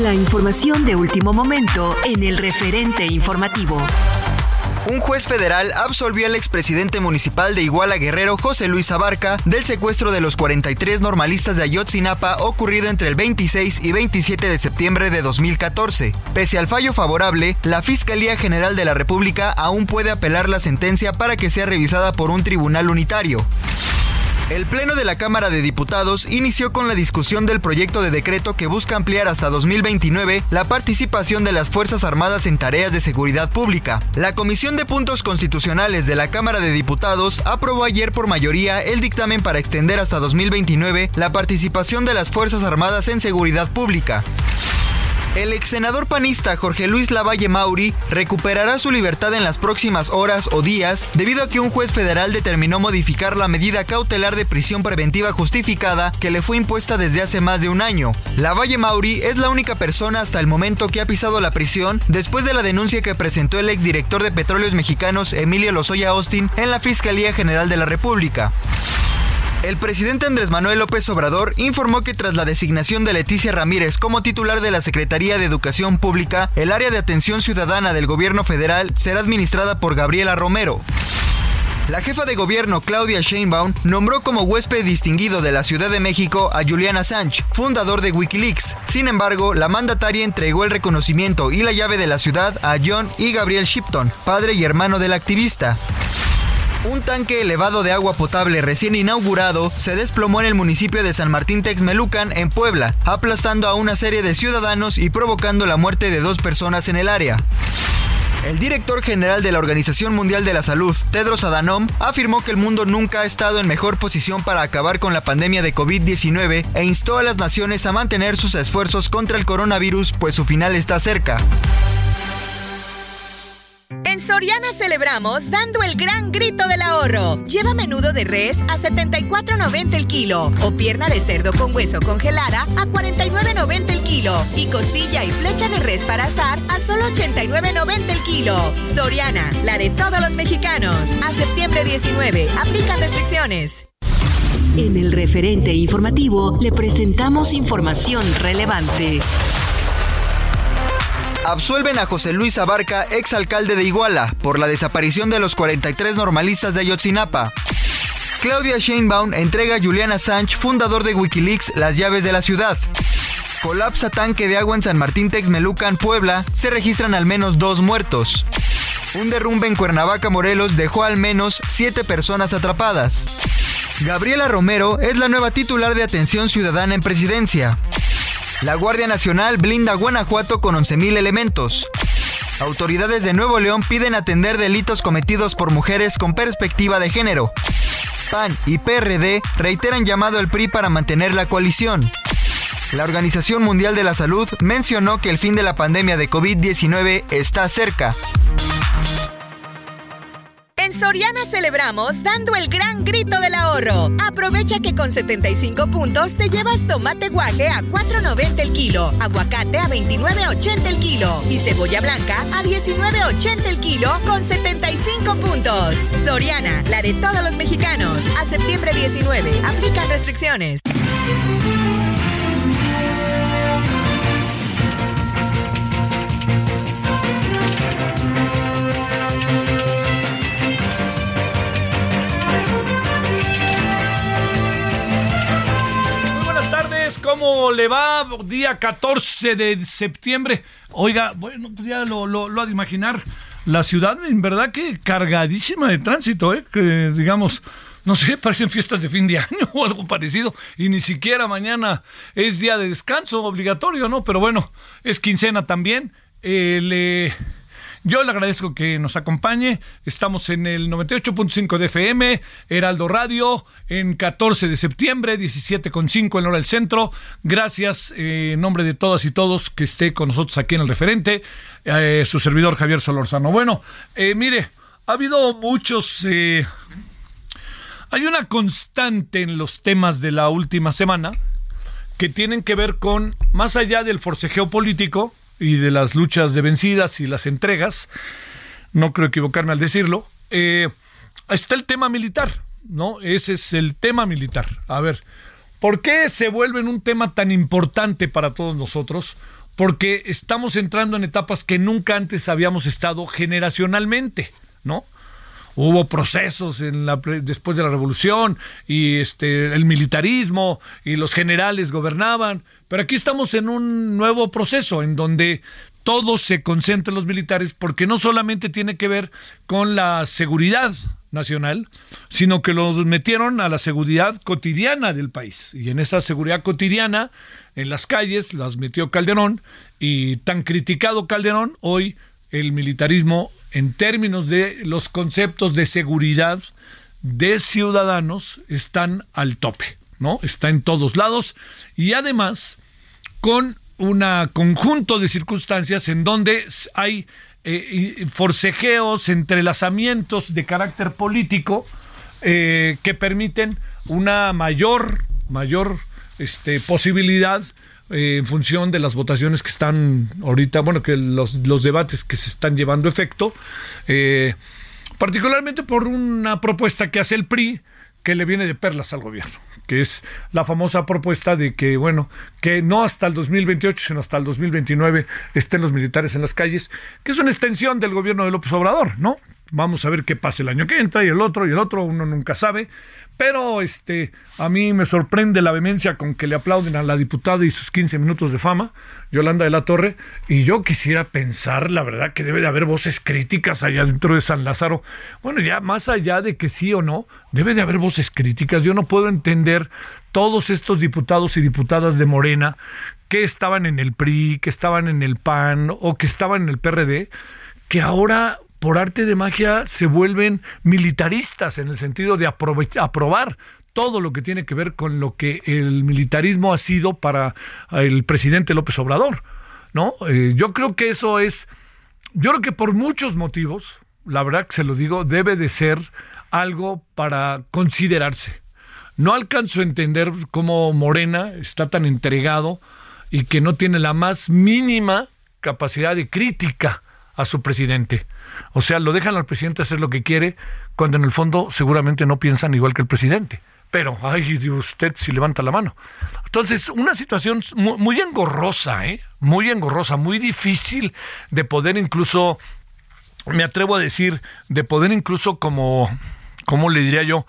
La información de último momento en el referente informativo. Un juez federal absolvió al expresidente municipal de Iguala Guerrero, José Luis Abarca, del secuestro de los 43 normalistas de Ayotzinapa ocurrido entre el 26 y 27 de septiembre de 2014. Pese al fallo favorable, la Fiscalía General de la República aún puede apelar la sentencia para que sea revisada por un tribunal unitario. El Pleno de la Cámara de Diputados inició con la discusión del proyecto de decreto que busca ampliar hasta 2029 la participación de las Fuerzas Armadas en tareas de seguridad pública. La Comisión de Puntos Constitucionales de la Cámara de Diputados aprobó ayer por mayoría el dictamen para extender hasta 2029 la participación de las Fuerzas Armadas en seguridad pública. El ex senador panista Jorge Luis Lavalle Mauri recuperará su libertad en las próximas horas o días debido a que un juez federal determinó modificar la medida cautelar de prisión preventiva justificada que le fue impuesta desde hace más de un año. Lavalle Mauri es la única persona hasta el momento que ha pisado la prisión después de la denuncia que presentó el exdirector de Petróleos Mexicanos Emilio Lozoya Austin en la Fiscalía General de la República. El presidente Andrés Manuel López Obrador informó que tras la designación de Leticia Ramírez como titular de la Secretaría de Educación Pública, el área de atención ciudadana del gobierno federal será administrada por Gabriela Romero. La jefa de gobierno Claudia Sheinbaum nombró como huésped distinguido de la Ciudad de México a Julian Assange, fundador de Wikileaks. Sin embargo, la mandataria entregó el reconocimiento y la llave de la ciudad a John y Gabriel Shipton, padre y hermano del activista. Un tanque elevado de agua potable recién inaugurado se desplomó en el municipio de San Martín Texmelucan, en Puebla, aplastando a una serie de ciudadanos y provocando la muerte de dos personas en el área. El director general de la Organización Mundial de la Salud, Tedros Adhanom, afirmó que el mundo nunca ha estado en mejor posición para acabar con la pandemia de COVID-19 e instó a las naciones a mantener sus esfuerzos contra el coronavirus, pues su final está cerca. Soriana celebramos dando el gran grito del ahorro. Lleva menudo de res a 74.90 el kilo o pierna de cerdo con hueso congelada a 49.90 el kilo y costilla y flecha de res para asar a solo 89.90 el kilo. Soriana, la de todos los mexicanos. A septiembre 19, aplican restricciones. En el referente informativo le presentamos información relevante. Absuelven a José Luis Abarca, exalcalde de Iguala, por la desaparición de los 43 normalistas de Ayotzinapa. Claudia Sheinbaum entrega a Julian Assange, fundador de Wikileaks, las llaves de la ciudad. Colapsa tanque de agua en San Martín Texmelucan, Puebla. Se registran al menos dos muertos. Un derrumbe en Cuernavaca, Morelos, dejó al menos siete personas atrapadas. Gabriela Romero es la nueva titular de Atención Ciudadana en Presidencia. La Guardia Nacional blinda Guanajuato con 11.000 elementos. Autoridades de Nuevo León piden atender delitos cometidos por mujeres con perspectiva de género. PAN y PRD reiteran llamado al PRI para mantener la coalición. La Organización Mundial de la Salud mencionó que el fin de la pandemia de COVID-19 está cerca. En Soriana celebramos dando el gran grito del ahorro. Aprovecha que con 75 puntos te llevas tomate guaje a 4.90 el kilo, aguacate a 29.80 el kilo y cebolla blanca a 19.80 el kilo con 75 puntos. Soriana, la de todos los mexicanos. A septiembre 19, aplican restricciones. Como le va? Día 14 de septiembre. Oiga, bueno, pues ya lo, lo, lo ha de imaginar. La ciudad, en verdad que cargadísima de tránsito, ¿eh? Que digamos, no sé, parecen fiestas de fin de año o algo parecido. Y ni siquiera mañana es día de descanso obligatorio, ¿no? Pero bueno, es quincena también. Eh, yo le agradezco que nos acompañe. Estamos en el 98.5 de FM, Heraldo Radio, en 14 de septiembre, 17.5 en hora del centro. Gracias eh, en nombre de todas y todos que esté con nosotros aquí en el referente, eh, su servidor Javier Solorzano. Bueno, eh, mire, ha habido muchos... hay una constante en los temas de la última semana que tienen que ver con, más allá del forcejeo político, y de las luchas de vencidas y las entregas, no creo equivocarme al decirlo, eh, está el tema militar, ¿no? Ese es el tema militar. A ver, ¿por qué se vuelve un tema tan importante para todos nosotros? Porque estamos entrando en etapas que nunca antes habíamos estado generacionalmente, ¿no? hubo procesos después de la revolución y este el militarismo y los generales gobernaban, pero aquí estamos en un nuevo proceso en donde todo se concentra en los militares porque no solamente tiene que ver con la seguridad nacional, sino que los metieron a la seguridad cotidiana del país. Y en esa seguridad cotidiana, en las calles, las metió Calderón y tan criticado Calderón, hoy el militarismo en términos de los conceptos de seguridad de ciudadanos están al tope, ¿no? Está en todos lados y además con un conjunto de circunstancias en donde hay eh, forcejeos, entrelazamientos de carácter político eh, que permiten una mayor, mayor este, posibilidad eh, en función de las votaciones que están ahorita, bueno, que los, los debates que se están llevando efecto, eh, particularmente por una propuesta que hace el PRI que le viene de perlas al gobierno, que es la famosa propuesta de que, bueno, que no hasta el 2028, sino hasta el 2029 estén los militares en las calles, que es una extensión del gobierno de López Obrador, ¿no? Vamos a ver qué pasa el año que entra y el otro y el otro, uno nunca sabe, pero este, a mí me sorprende la vehemencia con que le aplauden a la diputada y sus 15 minutos de fama, Yolanda de la Torre, y yo quisiera pensar, la verdad, que debe de haber voces críticas allá dentro de San Lázaro. Bueno, ya más allá de que sí o no, debe de haber voces críticas. Yo no puedo entender todos estos diputados y diputadas de Morena que estaban en el PRI, que estaban en el PAN o que estaban en el PRD, que ahora por arte de magia se vuelven militaristas en el sentido de aprobar todo lo que tiene que ver con lo que el militarismo ha sido para el presidente López Obrador, ¿no? Eh, yo creo que eso es, yo creo que por muchos motivos, la verdad que se lo digo, debe de ser algo para considerarse. No alcanzo a entender cómo Morena está tan entregado y que no tiene la más mínima capacidad de crítica a su presidente. O sea, lo dejan al presidente hacer lo que quiere, cuando en el fondo seguramente no piensan igual que el presidente. Pero, ay, usted si levanta la mano. Entonces, una situación muy, engorrosa, ¿eh? Muy engorrosa, muy difícil de poder incluso, me atrevo a decir, de poder incluso como, ¿cómo le diría yo?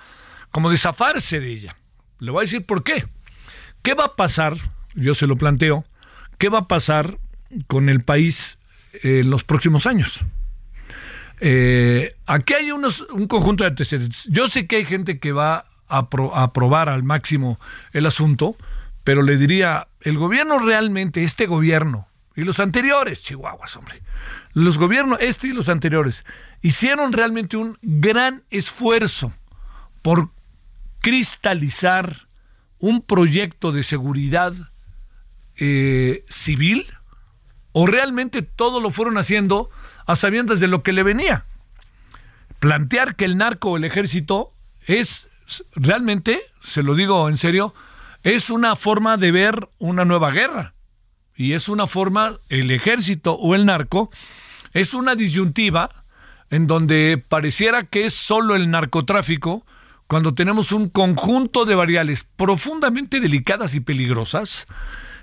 Como desafarse de ella. Le voy a decir por qué. ¿Qué va a pasar? Yo se lo planteo. ¿Qué va a pasar con el país en los próximos años? Eh, aquí hay un conjunto de antecedentes. Yo sé que hay gente que va a, aprobar al máximo el asunto, pero le diría, el gobierno realmente, este gobierno y los anteriores, Chihuahuas, hombre, los gobiernos, este y los anteriores, hicieron realmente un gran esfuerzo por cristalizar un proyecto de seguridad eh, civil o realmente todo lo fueron haciendo a sabiendas de lo que le venía. Plantear que el narco o el ejército es realmente, se lo digo en serio, es una forma de ver una nueva guerra. Y es una forma, el ejército o el narco, es una disyuntiva en donde pareciera que es solo el narcotráfico cuando tenemos un conjunto de variables profundamente delicadas y peligrosas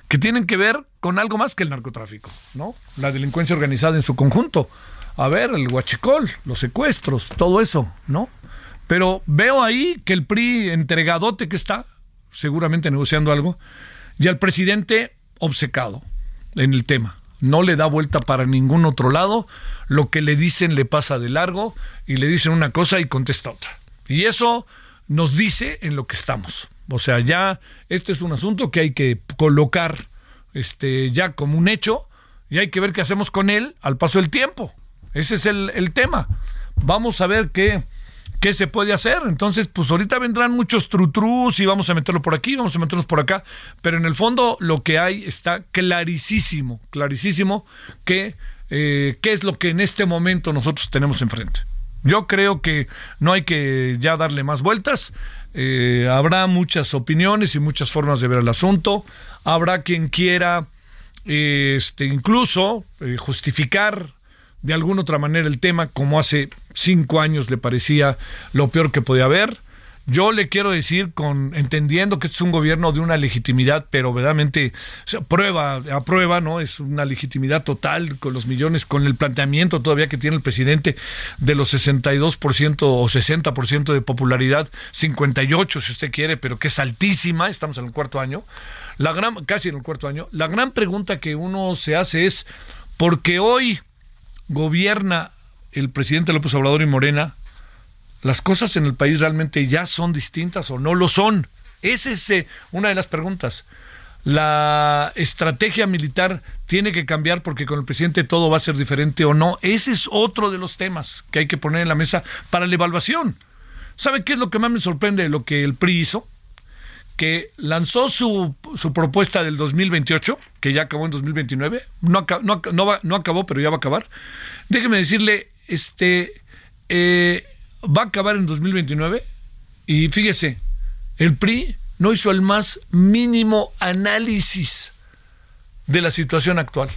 que tienen que ver con algo más que el narcotráfico, ¿no? La delincuencia organizada en su conjunto. A ver, el huachicol, los secuestros, todo eso, ¿no? Pero veo ahí que el PRI entregadote que está, seguramente negociando algo, Y al presidente obcecado en el tema. No le da vuelta para ningún otro lado. Lo que le dicen le pasa de largo y le dicen una cosa y contesta otra. Y eso nos dice en lo que estamos. O sea, ya este es un asunto que hay que colocar este, ya como un hecho y hay que ver qué hacemos con él al paso del tiempo. Ese es el, el tema. Vamos a ver qué, qué se puede hacer. Entonces, pues ahorita vendrán muchos trutrus y vamos a meterlo por aquí, vamos a meterlos por acá, pero en el fondo lo que hay está clarísimo, clarísimo que eh, qué es lo que en este momento nosotros tenemos enfrente. Yo creo que no hay que ya darle más vueltas. Eh, habrá muchas opiniones y muchas formas de ver el asunto. Habrá quien quiera este, incluso eh, justificar de alguna otra manera el tema, como hace cinco años le parecía lo peor que podía haber. Yo le quiero decir, con entendiendo que este es un gobierno de una legitimidad, pero verdaderamente o prueba, a prueba, ¿no? Es una legitimidad total con los millones, con el planteamiento todavía que tiene el presidente de los 62% o 60% de popularidad, 58 si usted quiere, pero que es altísima, estamos en el cuarto año. La gran, casi en el cuarto año. La gran pregunta que uno se hace es, ¿por qué hoy gobierna el presidente López Obrador y Morena, las cosas en el país realmente ya son distintas o no lo son. Esa es eh, una de las preguntas. La estrategia militar tiene que cambiar porque con el presidente todo va a ser diferente o no. Ese es otro de los temas que hay que poner en la mesa para la evaluación. ¿Sabe qué es lo que más me sorprende de lo que el PRI hizo? Que lanzó su, su, propuesta del 2028, que ya acabó en 2029, no, no, no, no, acabó, pero ya va a acabar. Déjeme decirle, este, eh, va a acabar en 2029 y fíjese, el PRI no hizo el más mínimo análisis de la situación actual.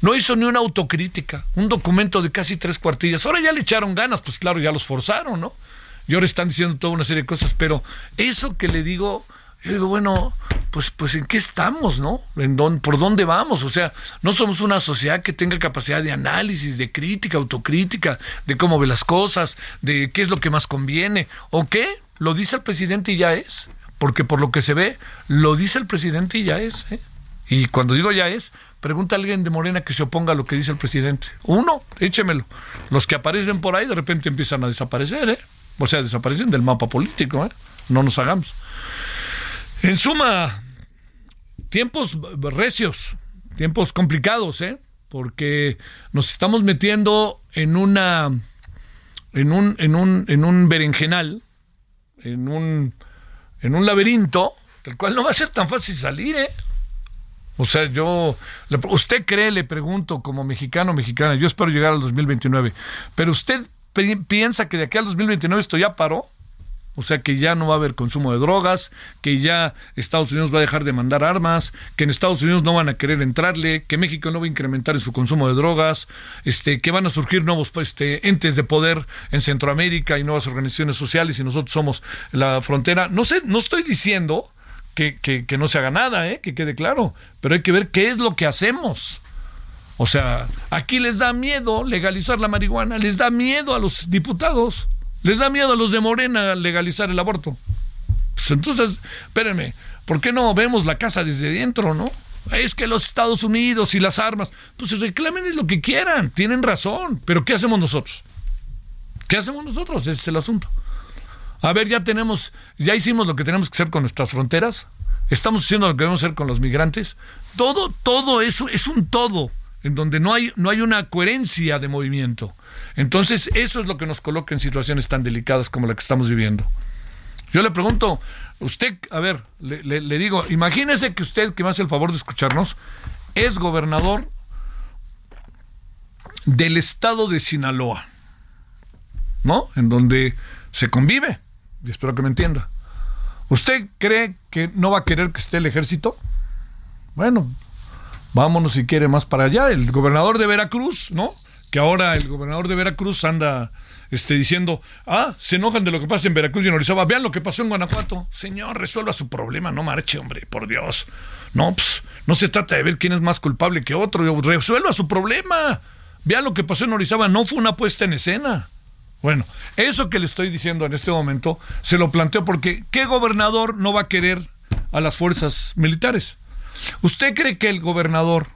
No hizo ni una autocrítica, un documento de casi tres cuartillas. Ahora ya le echaron ganas, pues claro, ya los forzaron, ¿no? Y ahora están diciendo toda una serie de cosas, pero eso que le digo, yo digo, bueno, pues, pues en qué estamos, ¿no? ¿En dónde, ¿Por dónde vamos? O sea, no somos una sociedad que tenga capacidad de análisis, de crítica, autocrítica, de cómo ve las cosas, de qué es lo que más conviene, o qué, lo dice el presidente y ya es, porque por lo que se ve, lo dice el presidente y ya es, ¿eh? Y cuando digo ya es, pregunta a alguien de Morena que se oponga a lo que dice el presidente. Uno, échemelo. Los que aparecen por ahí de repente empiezan a desaparecer, ¿eh? O sea, desaparecen del mapa político, ¿eh? No nos hagamos. En suma, tiempos recios, tiempos complicados, ¿eh? Porque nos estamos metiendo en una en un en un en un berenjenal, en un en un laberinto del cual no va a ser tan fácil salir, ¿eh? O sea, yo, usted cree, le pregunto como mexicano mexicana, yo espero llegar al 2029, pero usted piensa que de aquí al 2029 esto ya paró. O sea que ya no va a haber consumo de drogas, que ya Estados Unidos va a dejar de mandar armas, que en Estados Unidos no van a querer entrarle, que México no va a incrementar en su consumo de drogas, este, que van a surgir nuevos este, entes de poder en Centroamérica y nuevas organizaciones sociales y nosotros somos la frontera. No sé, no estoy diciendo que, que, que no se haga nada, ¿eh? que quede claro, pero hay que ver qué es lo que hacemos. O sea, aquí les da miedo legalizar la marihuana, les da miedo a los diputados, les da miedo a los de Morena legalizar el aborto. Pues entonces, espérenme, ¿por qué no vemos la casa desde dentro, no? Es que los Estados Unidos y las armas, pues reclamen lo que quieran, tienen razón, pero ¿qué hacemos nosotros? ¿Qué hacemos nosotros? Ese es el asunto. A ver, ya tenemos, ya hicimos lo que tenemos que hacer con nuestras fronteras, estamos haciendo lo que debemos hacer con los migrantes. Todo, todo eso es un todo en donde no hay, no hay una coherencia de movimiento. Entonces, eso es lo que nos coloca en situaciones tan delicadas como la que estamos viviendo. Yo le pregunto, usted, a ver, le, digo, imagínese que usted, que me hace el favor de escucharnos, es gobernador del estado de Sinaloa, ¿no? En donde se convive, y espero que me entienda. ¿Usted cree que no va a querer que esté el ejército? Bueno, vámonos si quiere más para allá. El gobernador de Veracruz, ¿no? Que ahora el gobernador de Veracruz anda este, diciendo, ah, se enojan de lo que pasa en Veracruz y en Orizaba. Vean lo que pasó en Guanajuato. Señor, resuelva su problema, no marche, hombre, por Dios. No, pues, no se trata de ver quién es más culpable que otro. Resuelva su problema. Vean lo que pasó en Orizaba, no fue una puesta en escena. Bueno, eso que le estoy diciendo en este momento se lo planteo porque ¿qué gobernador no va a querer a las fuerzas militares. ¿Usted cree que el gobernador,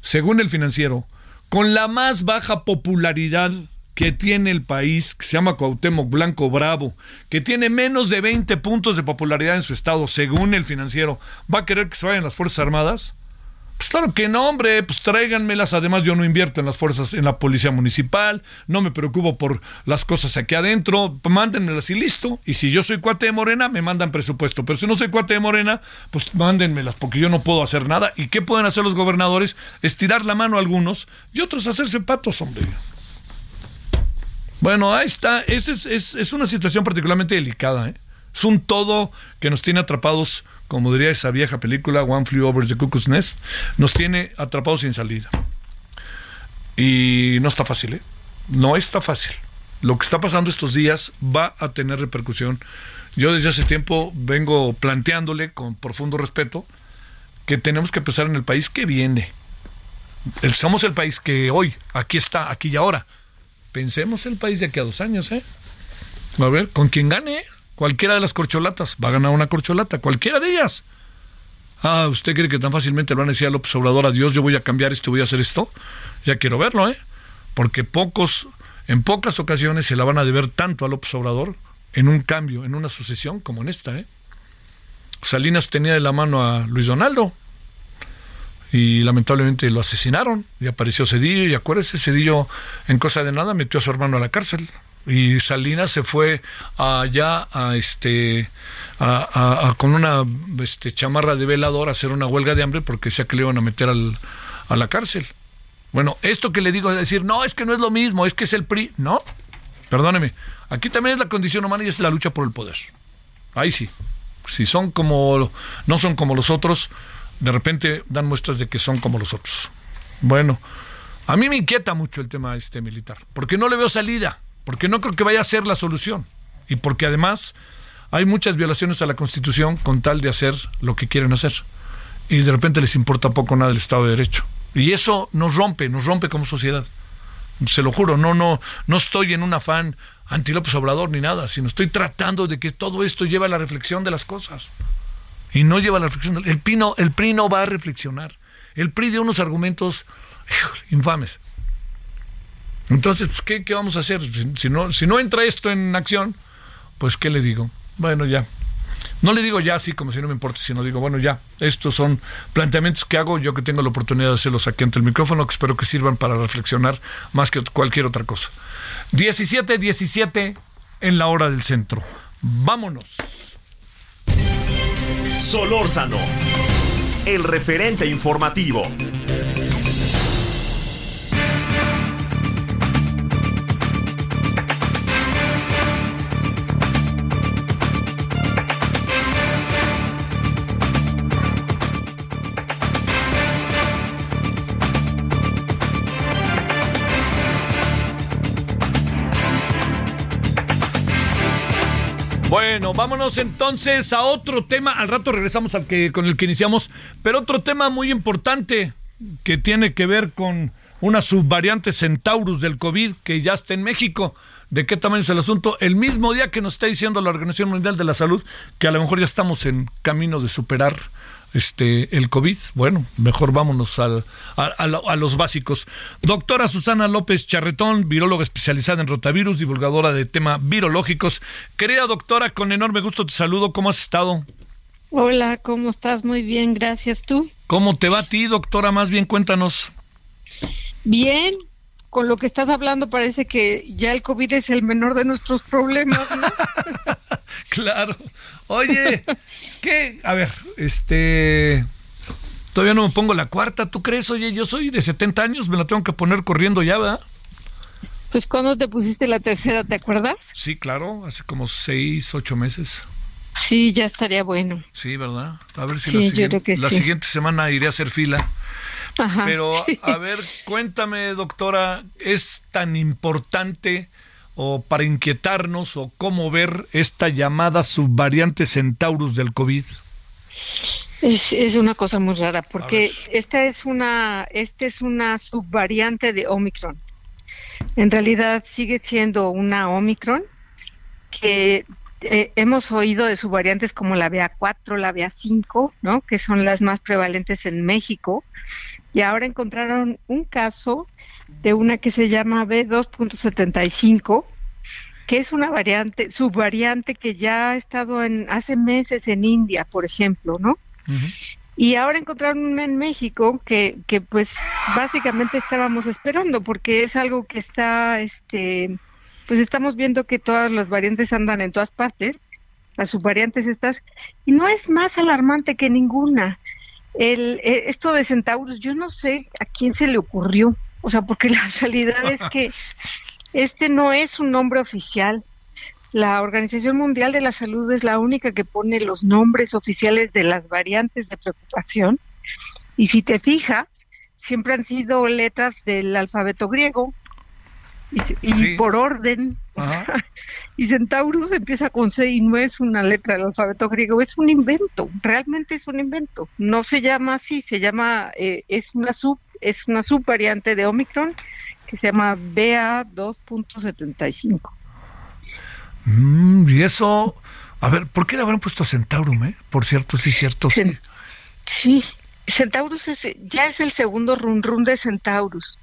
según el financiero, con la más baja popularidad que tiene el país, que se llama Cuauhtémoc Blanco Bravo, que tiene menos de 20 puntos de popularidad en su estado, según el financiero, ¿va a querer que se vayan las Fuerzas Armadas? Pues claro que no, hombre, pues tráiganmelas. Además, yo no invierto en las fuerzas, en la policía municipal, no me preocupo por las cosas aquí adentro, mándenmelas y listo. Y si yo soy cuate de Morena, me mandan presupuesto. Pero si no soy cuate de Morena, pues mándenmelas, porque yo no puedo hacer nada. ¿Y qué pueden hacer los gobernadores? Estirar la mano a algunos y otros hacerse patos, hombre. Bueno, ahí está. Es, es, es una situación particularmente delicada. ¿eh? Es un todo que nos tiene atrapados como diría esa vieja película, One Flew Over the Cuckoo's Nest, nos tiene atrapados sin salida. Y no está fácil, ¿eh? No está fácil. Lo que está pasando estos días va a tener repercusión. Yo desde hace tiempo vengo planteándole con profundo respeto que tenemos que pensar en el país que viene. somos el país que hoy, aquí está, aquí y ahora. Pensemos el país de aquí a dos años, ¿eh? A ver, con quien gane, Cualquiera de las corcholatas va a ganar una corcholata, cualquiera de ellas. Ah, ¿usted cree que tan fácilmente le van a decir a López Obrador, adiós, yo voy a cambiar esto, voy a hacer esto? Ya quiero verlo, ¿eh? Porque pocos, en pocas ocasiones se la van a deber tanto a López Obrador en un cambio, en una sucesión como en esta, ¿eh? Salinas tenía de la mano a Luis Donaldo y lamentablemente lo asesinaron y apareció Cedillo y acuérdese, Cedillo en cosa de nada metió a su hermano a la cárcel y Salinas se fue allá a este a, con una este, chamarra de velador a hacer una huelga de hambre porque decía que le iban a meter al, a la cárcel. Bueno, esto que le digo es decir, no, es que no es lo mismo, es que es el PRI. No, perdóneme, aquí también es la condición humana y es la lucha por el poder. Ahí sí. Si son como, no son como los otros, de repente dan muestras de que son como los otros. Bueno, a mí me inquieta mucho el tema este militar, porque no le veo salida porque no creo que vaya a ser la solución y porque además hay muchas violaciones a la Constitución con tal de hacer lo que quieren hacer y de repente les importa poco nada el Estado de Derecho y eso nos rompe, nos rompe como sociedad. Se lo juro, no, no, no estoy en un afán anti López Obrador ni nada, sino estoy tratando de que todo esto lleve a la reflexión de las cosas. Y no lleva a la reflexión. El PRI no, el PRI no va a reflexionar. El PRI dio unos argumentos infames. Entonces, pues, ¿qué, ¿qué, vamos a hacer? Si, no, si no entra esto en acción, pues ¿qué le digo? Bueno, ya. No le digo ya así como si no me importa, sino digo, bueno, ya, estos son planteamientos que hago yo que tengo la oportunidad de hacerlos aquí ante el micrófono, que espero que sirvan para reflexionar más que cualquier otra cosa. 17, 17 en la hora del centro. Vámonos. Solórzano, el referente informativo. Bueno, vámonos entonces a otro tema. Al rato regresamos al que con el que iniciamos, pero otro tema muy importante que tiene que ver con una subvariante Centaurus del COVID que ya está en México. ¿De qué tamaño es el asunto? El mismo día que nos está diciendo la Organización Mundial de la Salud que a lo mejor ya estamos en camino de superar este el COVID. Bueno, mejor vámonos al, a, los básicos. Doctora Susana López Charretón, viróloga especializada en rotavirus, divulgadora de temas virológicos. Querida doctora, con enorme gusto te saludo. ¿Cómo has estado? Hola, ¿cómo estás? Muy bien, gracias. ¿Tú? ¿Cómo te va a ti, doctora? Más bien, cuéntanos. Bien, con lo que estás hablando parece que ya el COVID es el menor de nuestros problemas, ¿no? claro. Oye, ¿qué? A ver, este... Todavía no me pongo la cuarta, ¿tú crees? Oye, yo soy de 70 años, me la tengo que poner corriendo ya, ¿verdad? Pues cuando te pusiste la tercera, ¿te acuerdas? Sí, claro, hace como seis, ocho meses. Sí, ya estaría bueno. Sí, ¿verdad? A ver si la, siguiente, la siguiente semana iré a hacer fila. Ajá, Pero, a ver, cuéntame, doctora, ¿es tan importante o para inquietarnos o cómo ver esta llamada subvariante Centaurus del COVID? Es, es una cosa muy rara porque esta es una esta es una subvariante de Omicron. En realidad sigue siendo una Omicron que eh, hemos oído de subvariantes como la BA4, la BA5, ¿no? Que son las más prevalentes en México. Y ahora encontraron un caso de una que se llama B2.75, que es una variante, subvariante que ya ha estado en hace meses en India, por ejemplo, ¿no? Y ahora encontraron una en México que, que pues básicamente estábamos esperando porque es algo que está, este, pues estamos viendo que todas las variantes andan en todas partes, las subvariantes estas, y no es más alarmante que ninguna. El, eh, esto de Centaurus, yo no sé a quién se le ocurrió, o sea, porque la realidad es que este no es un nombre oficial. La Organización Mundial de la Salud es la única que pone los nombres oficiales de las variantes de preocupación. Y si te fijas, siempre han sido letras del alfabeto griego y, por orden. y Centaurus empieza con C y no es una letra del alfabeto griego, es un invento, realmente es un invento. No se llama así, se llama, eh, es una sub, es una subvariante de Omicron que se llama BA2.75. Mm, y eso, a ver, ¿por qué le habrán puesto Centaurum, eh? Por cierto, sí, cierto, sí. Sí, Centaurus es, ya es el segundo run run de Centaurus.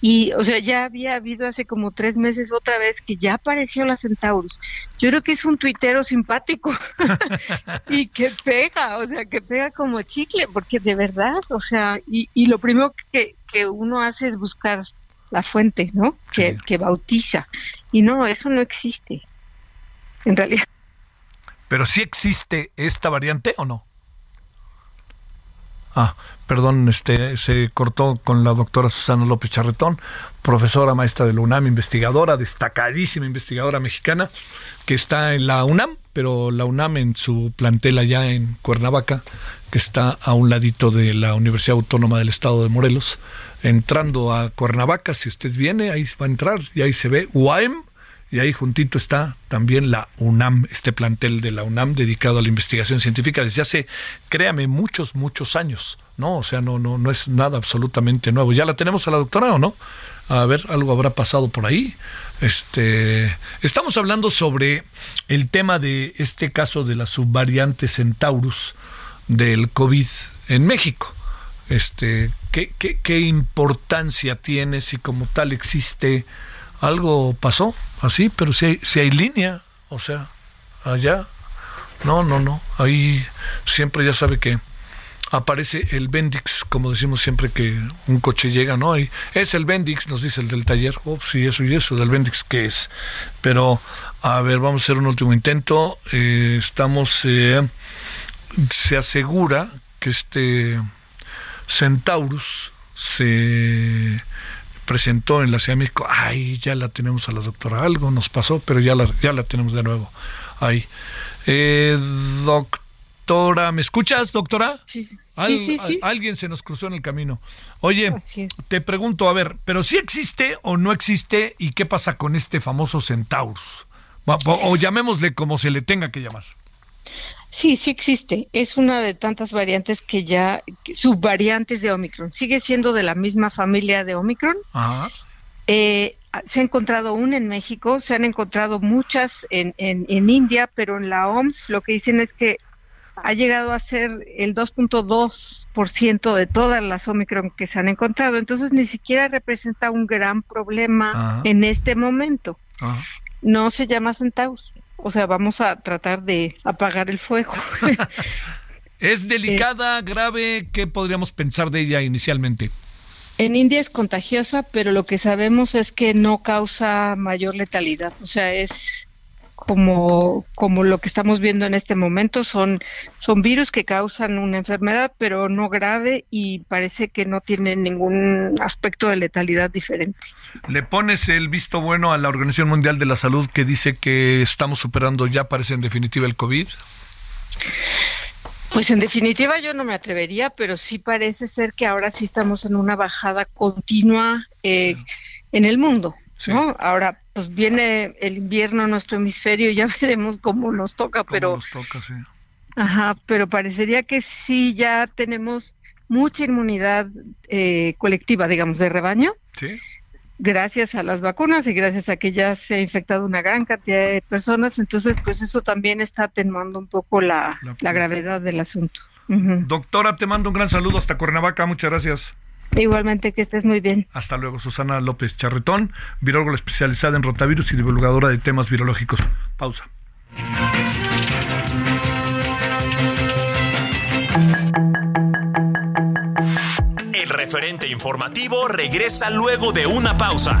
Y, o sea, ya había habido hace como tres meses otra vez que ya apareció la Centaurus. Yo creo que es un tuitero simpático y que pega, o sea, que pega como chicle, porque de verdad, o sea, y, y lo primero que, que uno hace es buscar la fuente, ¿no? Que, que bautiza. Y no, eso no existe en realidad. Pero sí existe esta variante o no? Ah, perdón, este se cortó con la doctora Susana López Charretón, profesora maestra de la UNAM, investigadora, destacadísima investigadora mexicana, que está en la UNAM, pero la UNAM en su plantel allá en Cuernavaca, que está a un ladito de la Universidad Autónoma del Estado de Morelos. Entrando a Cuernavaca, si usted viene, ahí va a entrar y ahí se ve UAM y ahí juntito está también la UNAM, este plantel de la UNAM dedicado a la investigación científica desde hace, créame, muchos, muchos años, ¿no? O sea, no, no, no es nada absolutamente nuevo. ¿Ya la tenemos a la doctora o no? A ver, algo habrá pasado por ahí. Este, estamos hablando sobre el tema de este caso de la subvariante Centaurus del COVID en México. Este, ¿qué, qué, qué importancia tiene si como tal existe algo pasó así, pero si hay, si hay línea, o sea, allá, no, no, no, ahí siempre ya sabe que aparece el Bendix, como decimos siempre que un coche llega, ¿no? Ahí, es el Bendix, nos dice el del taller, oh, sí, eso y eso, del Bendix, ¿qué es? Pero, a ver, vamos a hacer un último intento, eh, estamos, eh, se asegura que este Centaurus se presentó en la Ciudad de México, ay, ya la tenemos a la doctora, algo nos pasó, pero ya la, ya la tenemos de nuevo ahí. Eh, doctora, ¿me escuchas, doctora? Sí, sí, sí, Alguien se nos cruzó en el camino. Oye, te pregunto, a ver, ¿pero sí existe o no existe y qué pasa con este famoso Centaurus? o llamémosle como se le tenga que llamar. Sí, sí existe. Es una de tantas variantes que ya, subvariantes de Omicron. Sigue siendo de la misma familia de Omicron. Eh, se ha encontrado una en México, se han encontrado muchas en, en, en, India, pero en la OMS lo que dicen es que ha llegado a ser el 2.2% de todas las Omicron que se han encontrado. Entonces ni siquiera representa un gran problema en este momento. No se llama Centaurus. O sea, vamos a tratar de apagar el fuego. ¿Es delicada, grave? ¿Qué podríamos pensar de ella inicialmente? En India es contagiosa, pero lo que sabemos es que no causa mayor letalidad. O sea, es como, como lo que estamos viendo en este momento, son, son virus que causan una enfermedad, pero no grave y parece que no tienen ningún aspecto de letalidad diferente. ¿Le pones el visto bueno a la Organización Mundial de la Salud que dice que estamos superando ya, parece en definitiva, el COVID? Pues en definitiva yo no me atrevería, pero sí parece ser que ahora sí estamos en una bajada continua eh, en el mundo. ¿No? Ahora, pues viene el invierno en nuestro hemisferio, ya veremos cómo nos toca, pero... Nos toca, sí. Ajá, pero parecería que sí ya tenemos mucha inmunidad eh, colectiva, digamos, de rebaño. Sí. gracias a las vacunas y gracias a que ya se ha infectado una gran cantidad de personas, entonces pues eso también está atenuando un poco la, la, gravedad del asunto. Doctora, te mando un gran saludo hasta Cuernavaca, muchas gracias. Igualmente, que estés muy bien. Hasta luego, Susana López Charretón, viróloga especializada en rotavirus y divulgadora de temas virológicos. Pausa. El referente informativo regresa luego de una pausa.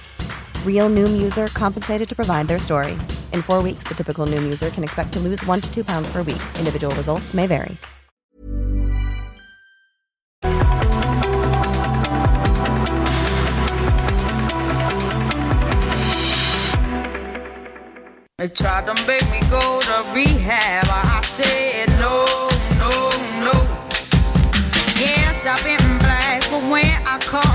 Real Noom user compensated to provide their story. In four weeks, the typical Noom user can expect to lose one to two pounds per week. Individual results may vary. They tried to make me go to rehab. I said no, no, no. Yes, I've been black, but when I come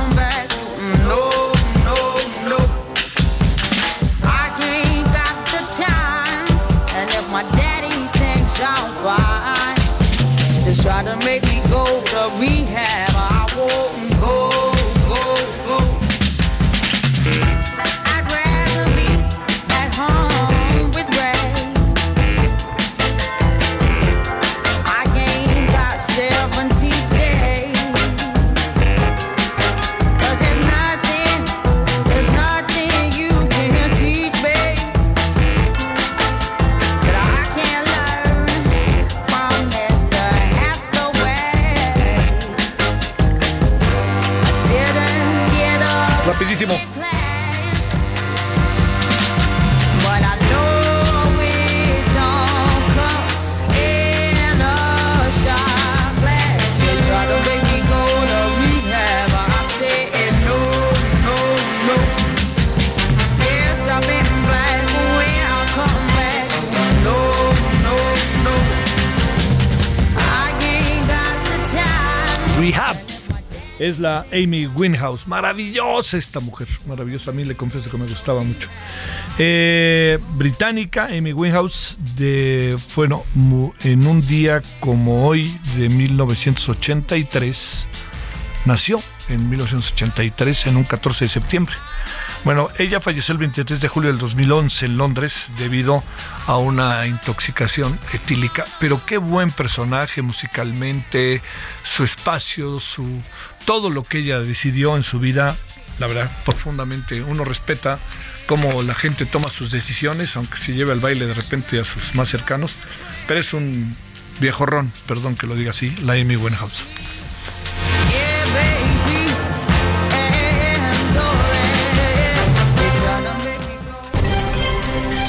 daddy fine, they try to make me go to rehab. I won't Rehab. Es la Amy Winehouse. Maravillosa esta mujer. Maravillosa. A mí le confieso que me gustaba mucho. Eh, británica, Amy Winehouse, de, bueno, en un día como hoy de 1983, nació en 1983, en un 14 de septiembre. Bueno, ella falleció el 23 de julio del 2011 en Londres debido a una intoxicación etílica, pero qué buen personaje musicalmente, su espacio, su todo lo que ella decidió en su vida, la verdad, profundamente. Uno respeta cómo la gente toma sus decisiones, aunque se lleve al baile de repente a sus más cercanos, pero es un viejo ron, perdón que lo diga así, la Amy Winehouse.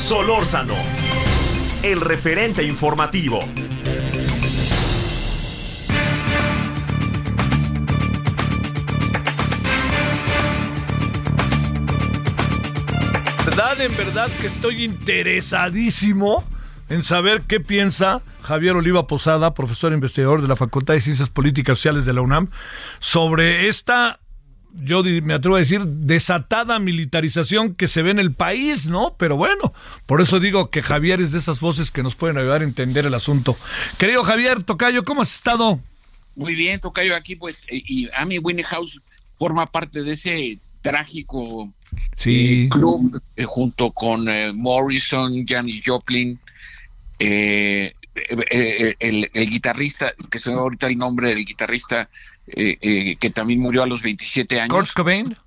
Solórzano, el referente informativo. verdad, en verdad que estoy interesadísimo en saber qué piensa Javier Oliva Posada, profesor investigador de la Facultad de Ciencias Políticas Sociales de la UNAM, sobre esta, yo me atrevo a decir, desatada militarización que se ve en el país, ¿no? Pero bueno, por eso digo que Javier es de esas voces que nos pueden ayudar a entender el asunto. Querido Javier Tocayo, ¿cómo has estado? Muy bien, Tocayo, aquí pues, eh, y Amy Winehouse forma parte de ese trágico Sí. eh, club eh, junto con eh, Morrison, Janis Joplin, eh, eh, eh, el, el guitarrista, que se me ahorita el nombre del guitarrista, eh, eh, que también murió a los 27 años. Kurt Cobain.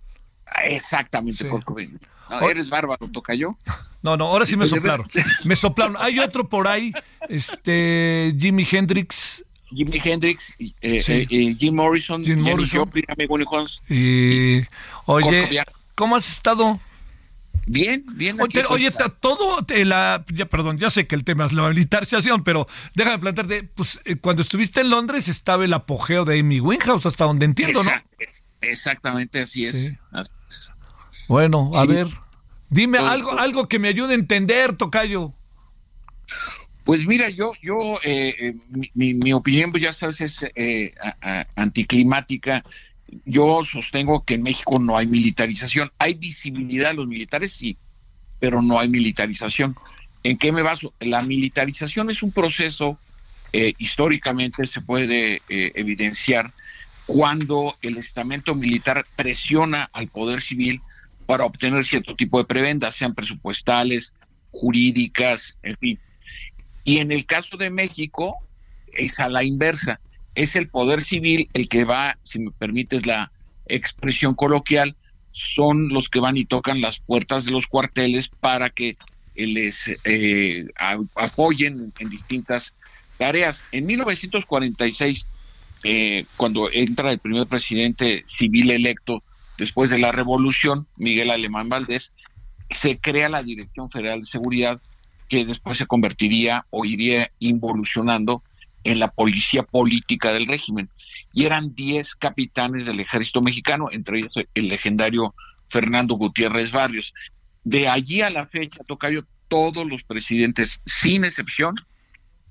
Ah, Exactamente, Sí. Kurt Cobain. No, eres bárbaro, Tocayo. No, no, ahora sí me soplaron. Me soplaron. Hay otro por ahí, este, Jimi Hendrix Jimi Hendrix, eh, Sí. eh, Jim Morrison, Jim Morrison. Joplin, y... Oye, Cobain. ¿cómo has estado? Bien, bien. Oye, pues, oye, todo, la, ya, perdón, ya sé que el tema es la militarización, pero déjame plantearte, pues eh, cuando estuviste en Londres estaba el apogeo de Amy Winehouse, hasta donde entiendo, ¿no? Exactamente, así es. Bueno, a ver, dime algo, algo que me ayude a entender, Tocayo. Pues mira, yo, yo, eh, eh, mi, mi, opinión, pues ya sabes, es anticlimática yo sostengo que en México no hay militarización. Hay visibilidad de los militares, sí, pero no hay militarización. ¿En qué me baso? La militarización es un proceso, eh, históricamente se puede eh, evidenciar, cuando el estamento militar presiona al poder civil para obtener cierto tipo de prebendas, sean presupuestales, jurídicas, en fin. Y en el caso de México es a la inversa es el poder civil el que va, si me permites la expresión coloquial, son los que van y tocan las puertas de los cuarteles para que les eh, apoyen en distintas tareas. En 1946, eh, cuando entra el primer presidente civil electo después de la revolución, Miguel Alemán Valdés, se crea la Dirección Federal de Seguridad que después se convertiría o iría involucionando en la policía política del régimen. Y eran 10 capitanes del ejército mexicano, entre ellos el legendario Fernando Gutiérrez Barrios. De allí a la fecha, Tocayo, todos los presidentes, sin excepción,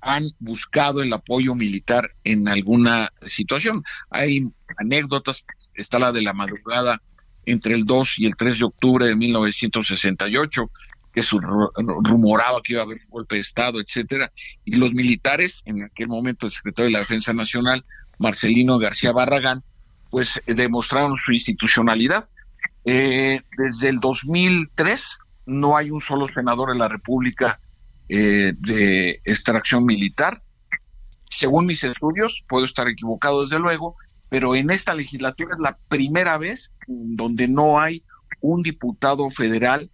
han buscado el apoyo militar en alguna situación. Hay anécdotas, está la de la madrugada entre el 2 y el 3 de octubre de 1968, que se rumoraba que iba a haber un golpe de Estado, etcétera, y los militares, en aquel momento el secretario de la Defensa Nacional, Marcelino García Barragán, pues eh, demostraron su institucionalidad. Eh, desde el 2003 no hay un solo senador en la República eh, de extracción militar. Según mis estudios, puedo estar equivocado desde luego, pero en esta legislatura es la primera vez donde no hay un diputado federal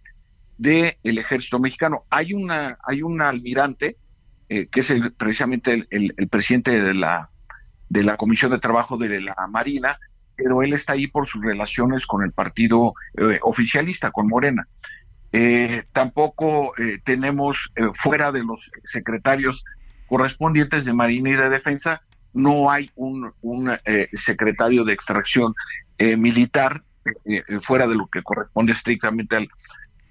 del ejército mexicano. Hay una, hay un almirante eh, que es el, precisamente el, presidente de la de la Comisión de Trabajo de la Marina, pero él está ahí por sus relaciones con el partido eh, oficialista, con Morena. Eh, tampoco tenemos fuera de los secretarios correspondientes de Marina y de Defensa, no hay un, un secretario de extracción militar fuera de lo que corresponde estrictamente al,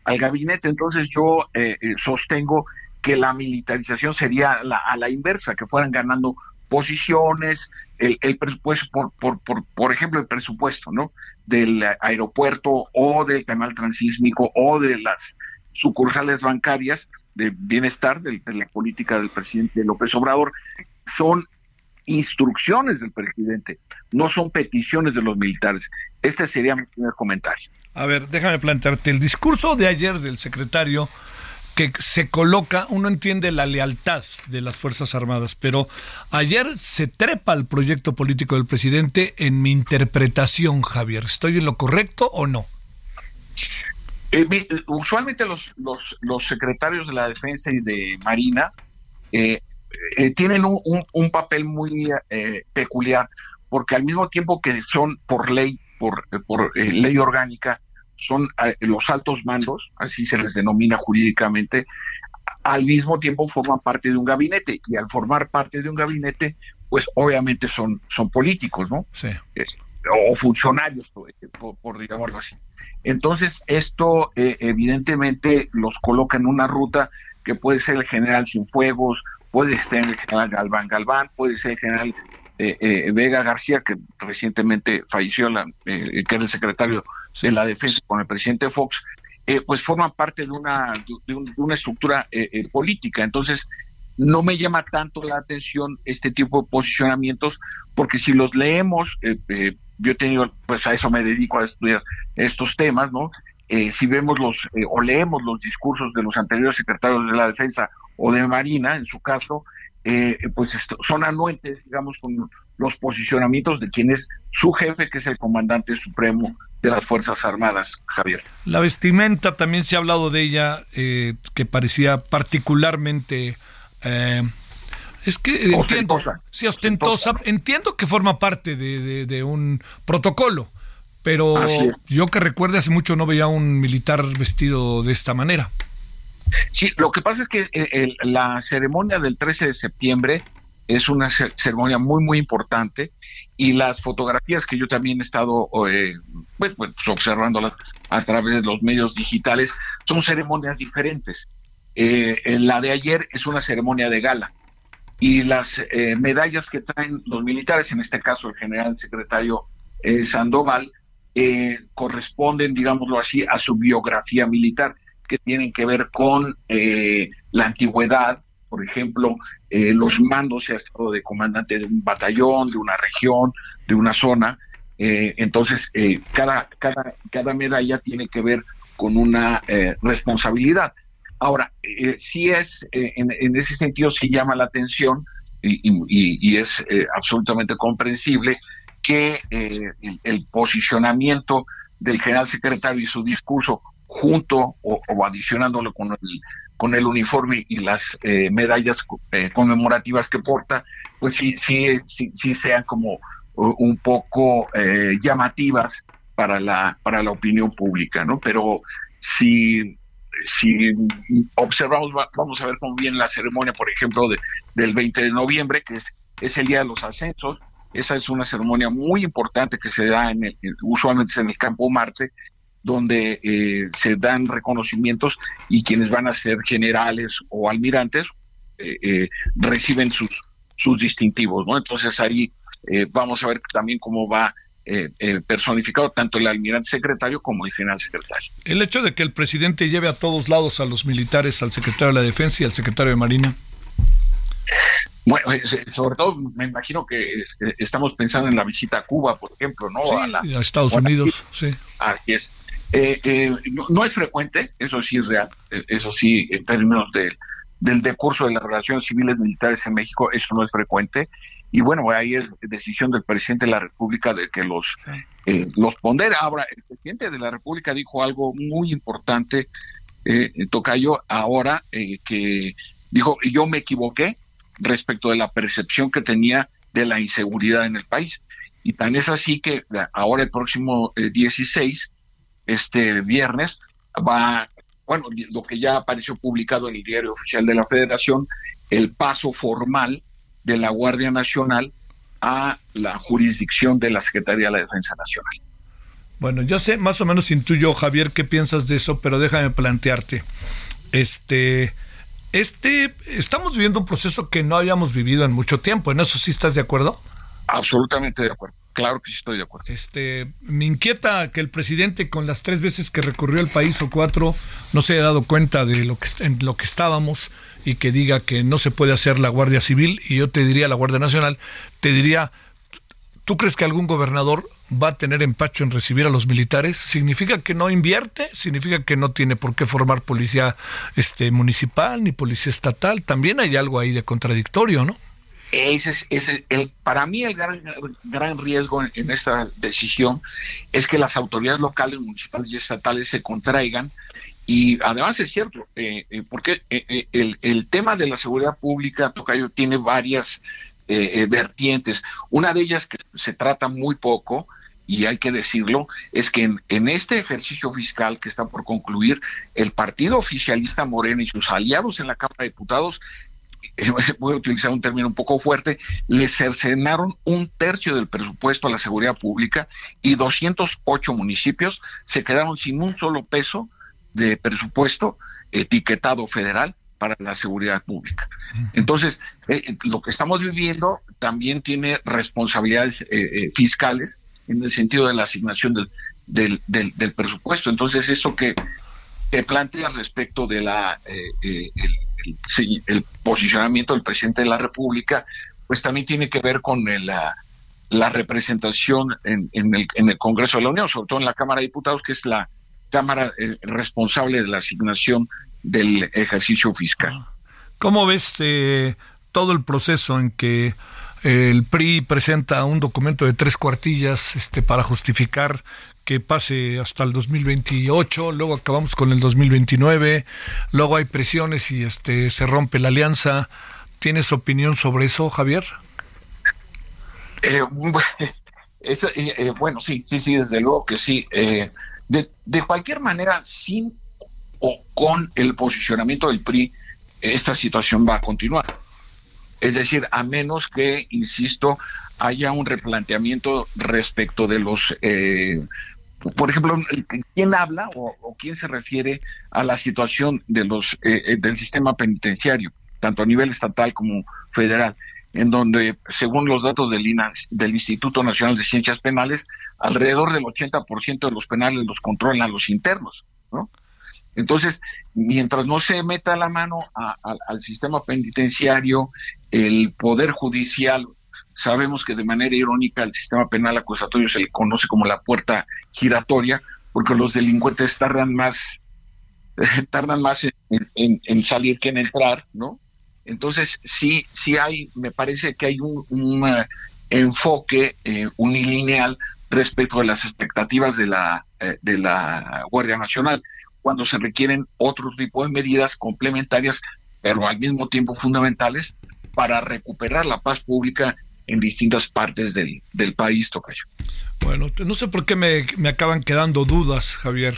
al gabinete. Entonces yo eh, eh, sostengo que la militarización sería a la inversa, que fueran ganando posiciones, el, presupuesto, por, por, por, ejemplo, el presupuesto ¿no? del aeropuerto o del canal transísmico o de las sucursales bancarias de bienestar de la política del presidente López Obrador, son instrucciones del presidente, no son peticiones de los militares. Este sería mi primer comentario. A ver, déjame plantearte el discurso de ayer del secretario que se coloca, uno entiende la lealtad de las Fuerzas Armadas, pero ayer se trepa el proyecto político del presidente en mi interpretación, Javier. ¿Estoy en lo correcto o no? Eh, usualmente los, secretarios de la Defensa y de Marina eh, eh, tienen un, papel muy peculiar, porque al mismo tiempo que son por ley, por ley orgánica, son eh, los altos mandos, así se les denomina jurídicamente, al mismo tiempo forman parte de un gabinete y al formar parte de un gabinete, pues obviamente son, son políticos, ¿no? Sí. o funcionarios, por, por, digámoslo así. Entonces, esto eh, evidentemente los coloca en una ruta que puede ser el general Sinfuegos, puede ser el general Galván Galván, puede ser el general eh, Vega García, que recientemente falleció, la, que era el secretario de la defensa con el presidente Fox, eh, pues forman parte de una, de, una estructura eh, eh, política. Entonces, no me llama tanto la atención este tipo de posicionamientos, porque si los leemos, yo he tenido, pues a eso me dedico a estudiar estos temas, ¿no? si vemos los, o leemos los discursos de los anteriores secretarios de la defensa o de Marina, en su caso, pues son anuentes, digamos, con los posicionamientos de quien es su jefe, que es el comandante supremo de las Fuerzas Armadas, Javier. La vestimenta, también se ha hablado de ella, eh, que parecía particularmente... Eh, es que entiendo, sí, ostentosa. Entiendo que forma parte de, un protocolo, Pero yo que recuerde hace mucho no veía un militar vestido de esta manera. Sí, lo que pasa es que eh, el- la ceremonia del 13 de septiembre es una ce- ceremonia muy, muy importante y las fotografías que yo también he estado eh, pues, pues, observándolas a través de los medios digitales son ceremonias diferentes. Eh, eh, la de ayer es una ceremonia de gala y las eh, medallas que traen los militares, en este caso el general secretario eh, Sandoval, corresponden, digámoslo así, a su biografía militar, que tienen que ver con eh, la antigüedad, por ejemplo, eh, los mandos, se ha estado de comandante de un batallón, de una región, de una zona. eh, entonces, eh, cada, cada, cada medalla tiene que ver con una responsabilidad. Ahora, sí es, en, ese sentido, sí llama la atención y, es absolutamente comprensible que el posicionamiento del general secretario y su discurso junto o, adicionándolo con el, con el uniforme y las eh, medallas eh, conmemorativas que porta, pues sí, sí, sí, sí sean como un poco eh, llamativas para la, para la opinión pública, ¿no? Pero si, si observamos, va- vamos a ver cómo viene la ceremonia, por ejemplo, de- del 20 de noviembre, que es, es el día de los ascensos, esa es una ceremonia muy importante que se da en el, en- usualmente en el campo Marte, donde eh, se dan reconocimientos y quienes van a ser generales o almirantes eh, eh, reciben sus, sus distintivos, ¿no? Entonces ahí eh, vamos a ver también cómo va personificado tanto el almirante secretario como el general secretario. El hecho de que el presidente lleve a todos lados a los militares, al secretario de la Defensa y al secretario de Marina. Bueno, sobre todo me imagino que eh, estamos pensando en la visita a Cuba, por ejemplo, ¿no? Sí, a, la- a Estados o a la- Unidos, sí. Así es. Eh, eh, no, no es frecuente, eso sí es real, eh, eso sí, en términos del del decurso de las relaciones civiles militares en México, eso no es frecuente. Y bueno, ahí es decisión del presidente de la República de que los, eh, los pondera. Ahora, el presidente de la República dijo algo muy importante, eh, Tocayo, ahora eh, que dijo, yo me equivoqué respecto de la percepción que tenía de la inseguridad en el país. Y tan es así que ahora el próximo eh, 16, este viernes, va, bueno, lo que ya apareció publicado en el diario oficial de la Federación, el paso formal de la Guardia Nacional a la jurisdicción de la Secretaría de la Defensa Nacional. Bueno, yo sé, más o menos intuyo, Javier, qué piensas de eso, pero déjame plantearte. Este, este, estamos viviendo un proceso que no habíamos vivido en mucho tiempo. ¿En eso sí estás de acuerdo? Absolutamente de acuerdo. Claro que sí estoy de acuerdo. Este, me inquieta que el presidente con las tres veces que recorrió el país o cuatro no se haya dado cuenta de lo que en lo que estábamos y que diga que no se puede hacer la Guardia Civil y yo te diría la Guardia Nacional, te diría, ¿tú crees que algún gobernador va a tener empacho en recibir a los militares? ¿Significa que no invierte? ¿Significa que no tiene por qué formar policía este municipal ni policía estatal? También hay algo ahí de contradictorio, ¿no? Ese es, ese, el, para mí el gran, gran riesgo en, esta decisión es que las autoridades locales, municipales y estatales se contraigan y además es cierto, eh, eh, porque eh, el, el, tema de la seguridad pública, Tocayo, tiene varias vertientes. Una de ellas que se trata muy poco, y hay que decirlo, es que en, en, este ejercicio fiscal que está por concluir, el partido oficialista Morena y sus aliados en la Cámara de Diputados voy a utilizar un término un poco fuerte, le cercenaron un tercio del presupuesto a la seguridad pública y 208 municipios se quedaron sin un solo peso de presupuesto etiquetado federal para la seguridad pública. Entonces, eh, lo que estamos viviendo también tiene responsabilidades eh, eh, fiscales en el sentido de la asignación del, del, del, del presupuesto. Entonces, eso que, que plantea respecto de la el, el, posicionamiento del presidente de la República, pues también tiene que ver con la, la representación en, en, el, en, el, Congreso de la Unión, sobre todo en la Cámara de Diputados, que es la Cámara eh, responsable de la asignación del ejercicio fiscal. ¿Cómo ves eh, todo el proceso en que el PRI presenta un documento de tres cuartillas este, para justificar que pase hasta el 2028, luego acabamos con el 2029, luego hay presiones y este se rompe la alianza. ¿Tienes opinión sobre eso, Javier? Eh, eh, eh, bueno, sí, sí, sí, desde luego que sí. De, de cualquier manera, sin o con el posicionamiento del PRI, esta situación va a continuar. Es decir, a menos que, insisto, haya un replanteamiento respecto de los, eh, por ejemplo, quién habla o, quién se refiere a la situación de los eh, eh, del sistema penitenciario, tanto a nivel estatal como federal, en donde, según los datos del, del Instituto Nacional de Ciencias Penales, alrededor del 80% de los penales los controlan los internos, ¿no? Entonces, mientras no se meta la mano al sistema penitenciario, el Poder Judicial, sabemos que de manera irónica el sistema penal acusatorio se le conoce como la puerta giratoria, porque los delincuentes tardan más, tardan más en, salir que en entrar, ¿no? Entonces, sí, sí hay, me parece que hay un, eh, enfoque eh, unilineal respecto a las expectativas de la, eh, de la Guardia Nacional cuando se requieren otro tipo de medidas complementarias, pero al mismo tiempo fundamentales para recuperar la paz pública en distintas partes del, del país, Tocayo. Bueno, no sé por qué me, me acaban quedando dudas, Javier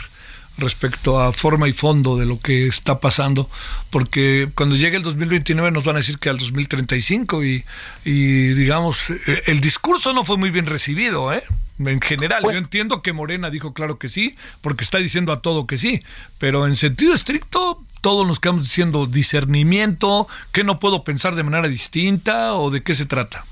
respecto a forma y fondo de lo que está pasando, porque cuando llegue el 2029 nos van a decir que al 2035 y, y digamos, eh, el discurso no fue muy bien recibido, ¿eh? En general, yo entiendo que Morena dijo claro que sí, porque está diciendo a todo que sí, pero en sentido estricto todos nos quedamos diciendo discernimiento, que no puedo pensar de manera distinta o de qué se trata.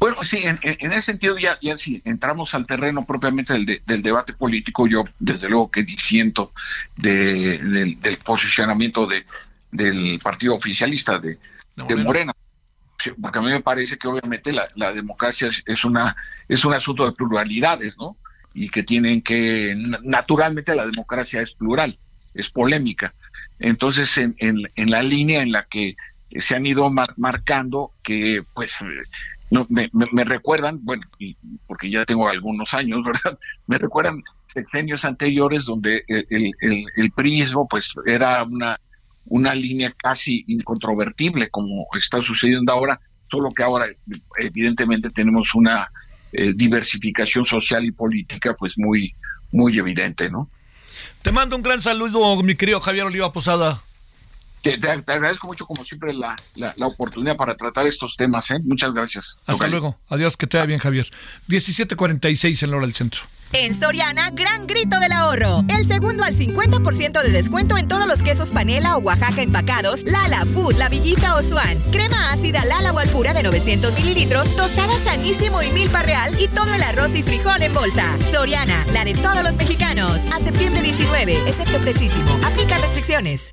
Bueno, sí, en, ese sentido ya, ya si entramos al terreno propiamente del, del, debate político, yo desde luego que disiento del, posicionamiento de, del partido oficialista de, Morena. porque a mí me parece que obviamente la, democracia es, una es un asunto de pluralidades, ¿no? Y que tienen que naturalmente la democracia es plural, es polémica. Entonces, en, en, la línea en la que se han ido marcando que pues no, me, me, recuerdan, bueno, y porque ya tengo algunos años, ¿verdad? Me recuerdan sexenios anteriores donde el, el, el, prismo pues era una, una línea casi incontrovertible como está sucediendo ahora, solo que ahora evidentemente tenemos una eh, diversificación social y política pues muy, muy evidente, ¿no? Te mando un gran saludo, mi querido Javier Oliva Posada. Te, agradezco mucho, como siempre, la, la, oportunidad para tratar estos temas. ¿eh? Muchas gracias. Hasta luego. Adiós, que te vaya bien, Javier. 17.46 en la hora del centro. En Soriana, gran grito del ahorro. El segundo al 50% de descuento en todos los quesos panela o Oaxaca empacados, Lala, Food, La Villita o Swan. Crema ácida Lala o Alpura de 900 mililitros, tostada sanísimo y milpa real y todo el arroz y frijol en bolsa. Soriana, la de todos los mexicanos. A septiembre 19, excepto precisísimo. Aplica restricciones.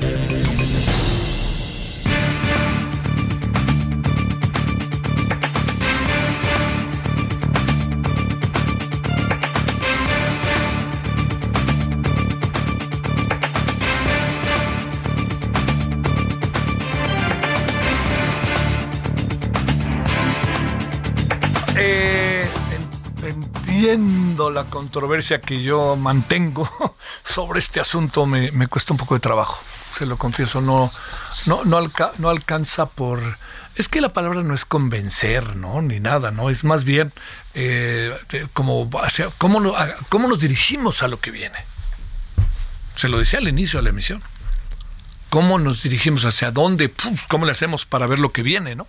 Viendo la controversia que yo mantengo sobre este asunto, me, cuesta un poco de trabajo, se lo confieso, no, no, no, alcanza por... Es que la palabra no es convencer, ¿no? Ni nada, ¿no? Es más bien eh, como ¿cómo, cómo nos dirigimos a lo que viene. Se lo decía al inicio de la emisión. ¿Cómo nos dirigimos? ¿Hacia dónde? ¿Cómo le hacemos para ver lo que viene, no?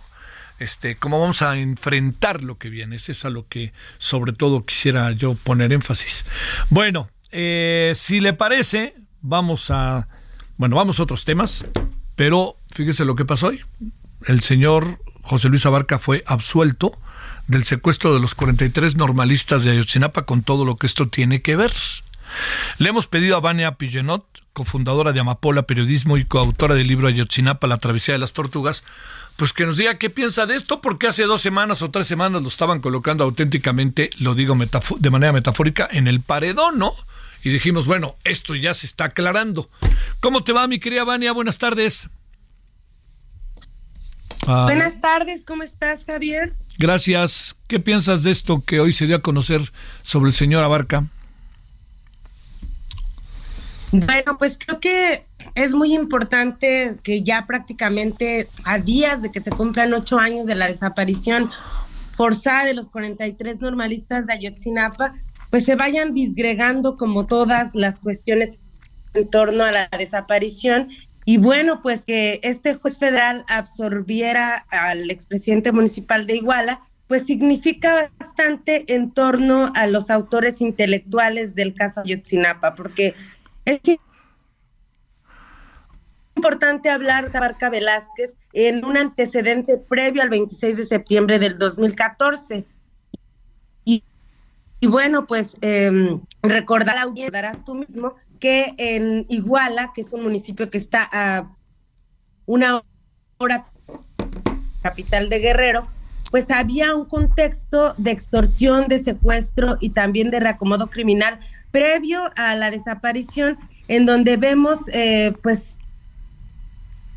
Este, cómo vamos a enfrentar lo que viene. Eso es a lo que sobre todo quisiera yo poner énfasis. Bueno, eh, si le parece, vamos a, bueno, vamos a otros temas, pero fíjese lo que pasó hoy. El señor José Luis Abarca fue absuelto del secuestro de los 43 normalistas de Ayotzinapa con todo lo que esto tiene que ver. Le hemos pedido a Vania Pillenot, cofundadora de Amapola Periodismo y coautora del libro Ayotzinapa, La Travesía de las Tortugas, pues que nos diga qué piensa de esto, porque hace dos semanas o tres semanas lo estaban colocando auténticamente, lo digo de manera metafórica, en el paredón, ¿no? Y dijimos, bueno, esto ya se está aclarando. ¿Cómo te va, mi querida Vania? Buenas tardes. Ah, Buenas tardes, ¿cómo estás, Javier? Gracias. ¿Qué piensas de esto que hoy se dio a conocer sobre el señor Abarca? Bueno, pues creo que es muy importante que ya prácticamente a días de que se cumplan ocho años de la desaparición forzada de los 43 normalistas de Ayotzinapa, pues se vayan disgregando como todas las cuestiones en torno a la desaparición. Y bueno, pues que este juez federal absorbiera al expresidente municipal de Iguala, pues significa bastante en torno a los autores intelectuales del caso Ayotzinapa, porque es importante hablar de Barca Velázquez en un antecedente previo al 26 de septiembre del 2014. Y, y bueno, pues eh, recordar, tú mismo, que en Iguala, que es un municipio que está a una hora capital de Guerrero, pues había un contexto de extorsión, de secuestro y también de reacomodo criminal previo a la desaparición, en donde vemos eh, pues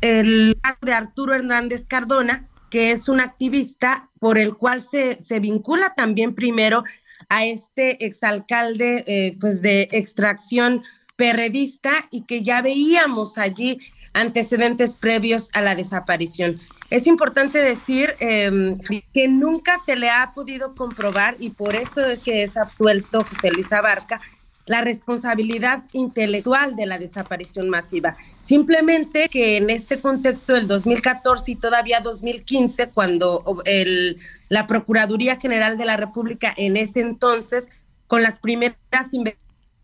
el caso de Arturo Hernández Cardona, que es un activista por el cual se, se vincula también primero a este exalcalde eh, pues de extracción perredista y que ya veíamos allí antecedentes previos a la desaparición. Es importante decir eh, que nunca se le ha podido comprobar, y por eso es que es absuelto José Luis Abarca, la responsabilidad intelectual de la desaparición masiva. Simplemente que en este contexto del 2014 y todavía 2015, cuando el, la Procuraduría General de la República en ese entonces, con las primeras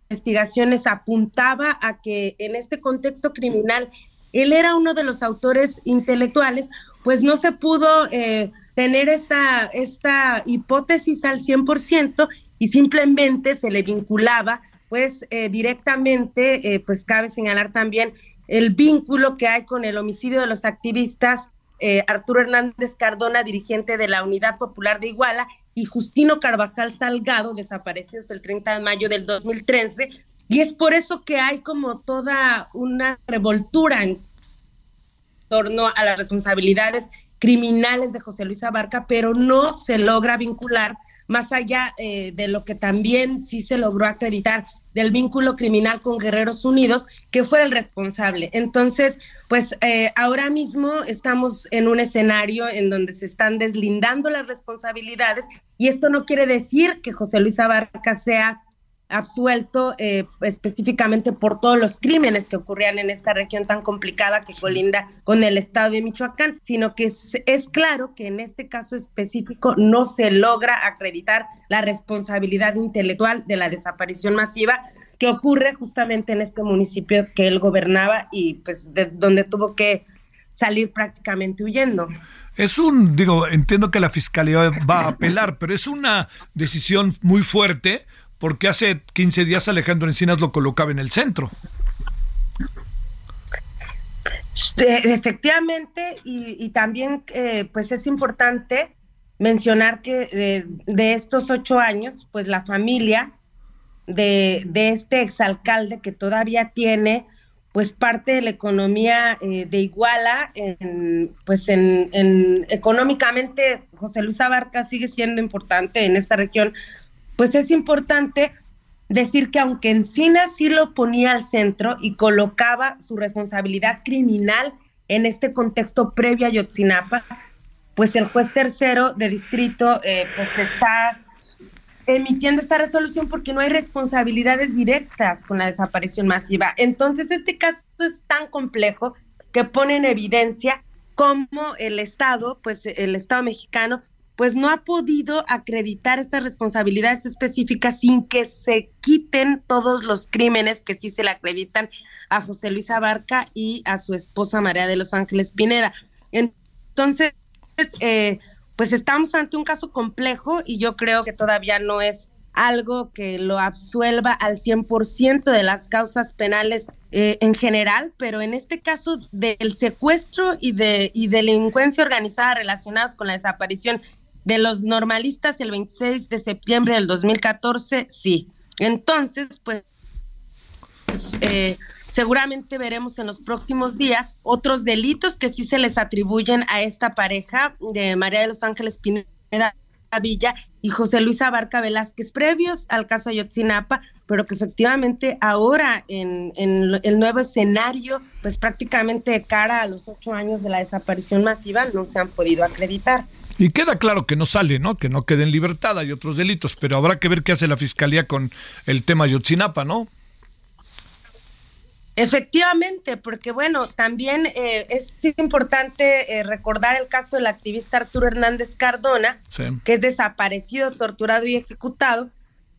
investigaciones, apuntaba a que en este contexto criminal él era uno de los autores intelectuales, pues no se pudo eh, tener esta, esta hipótesis al 100% y simplemente se le vinculaba pues eh, directamente, eh, pues cabe señalar también el vínculo que hay con el homicidio de los activistas Arturo Hernández Cardona, dirigente de la Unidad Popular de Iguala, y Justino Carvajal Salgado, desaparecidos el 30 de mayo del 2013, y es por eso que hay como toda una revoltura en torno a las responsabilidades criminales de José Luis Abarca, pero no se logra vincular más allá eh, de lo que también sí se logró acreditar del vínculo criminal con Guerreros Unidos, que fuera el responsable. Entonces, pues eh, ahora mismo estamos en un escenario en donde se están deslindando las responsabilidades y esto no quiere decir que José Luis Abarca sea absuelto eh, específicamente por todos los crímenes que ocurrían en esta región tan complicada que colinda con el estado de Michoacán, sino que es, es, claro que en este caso específico no se logra acreditar la responsabilidad intelectual de la desaparición masiva que ocurre justamente en este municipio que él gobernaba y pues de donde tuvo que salir prácticamente huyendo. Es un, digo, entiendo que la fiscalía va a apelar, pero es una decisión muy fuerte porque hace 15 días Alejandro Encinas lo colocaba en el centro. Efectivamente, y, también eh, pues es importante mencionar que de, estos ocho años, pues la familia de, de, este exalcalde que todavía tiene pues parte de la economía eh, de Iguala, en, pues en, económicamente José Luis Abarca sigue siendo importante en esta región pues es importante decir que aunque Encinas sí lo ponía al centro y colocaba su responsabilidad criminal en este contexto previo a Yotzinapa, pues el juez tercero de distrito eh, pues está emitiendo esta resolución porque no hay responsabilidades directas con la desaparición masiva. Entonces este caso es tan complejo que pone en evidencia cómo el Estado, pues el Estado mexicano, pues no ha podido acreditar estas responsabilidades específicas sin que se quiten todos los crímenes que sí se le acreditan a José Luis Abarca y a su esposa María de los Ángeles Pineda. Entonces, eh, pues estamos ante un caso complejo y yo creo que todavía no es algo que lo absuelva al 100% de las causas penales eh, en general, pero en este caso del secuestro y de y delincuencia organizada relacionados con la desaparición de los normalistas el 26 de septiembre del 2014, sí. Entonces, pues, eh, seguramente veremos en los próximos días otros delitos que sí se les atribuyen a esta pareja de María de los Ángeles Pineda Villa y José Luis Abarca Velázquez, previos al caso Ayotzinapa, pero que efectivamente ahora en, en el nuevo escenario, pues prácticamente de cara a los ocho años de la desaparición masiva, no se han podido acreditar. Y queda claro que no sale, ¿no? Que no quede en libertad, hay otros delitos, pero habrá que ver qué hace la fiscalía con el tema Ayotzinapa, ¿no? Efectivamente, porque bueno, también eh, es importante eh, recordar el caso del activista Arturo Hernández Cardona, que es desaparecido, torturado y ejecutado.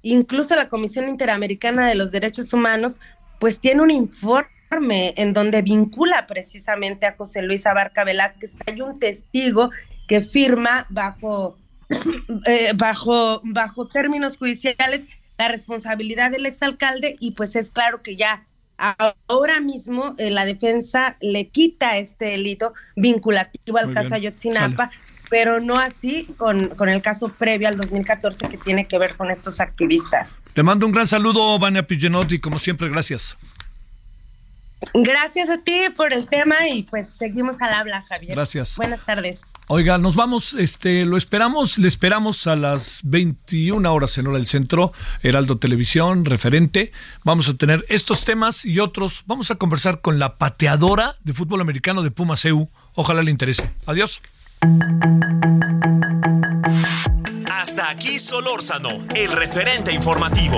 Incluso la Comisión Interamericana de los Derechos Humanos, pues tiene un informe en donde vincula precisamente a José Luis Abarca Velázquez. Hay un testigo que firma bajo, eh, bajo, bajo términos judiciales la responsabilidad del exalcalde y pues es claro que ya ahora mismo eh, la defensa le quita este delito vinculativo al caso Ayotzinapa, pero no así con, con el caso previo al 2014 que tiene que ver con estos activistas. Te mando un gran saludo, Vania Pillenotti, como siempre, gracias. Gracias a ti por el tema y pues seguimos al habla, Javier. Gracias. Buenas tardes. Oiga, nos vamos, este, lo esperamos, le esperamos a las 21 horas en hora del centro, Heraldo Televisión, referente. Vamos a tener estos temas y otros. Vamos a conversar con la pateadora de fútbol americano de Pumas EU. Ojalá le interese. Adiós. Hasta aquí Solórzano, el referente informativo.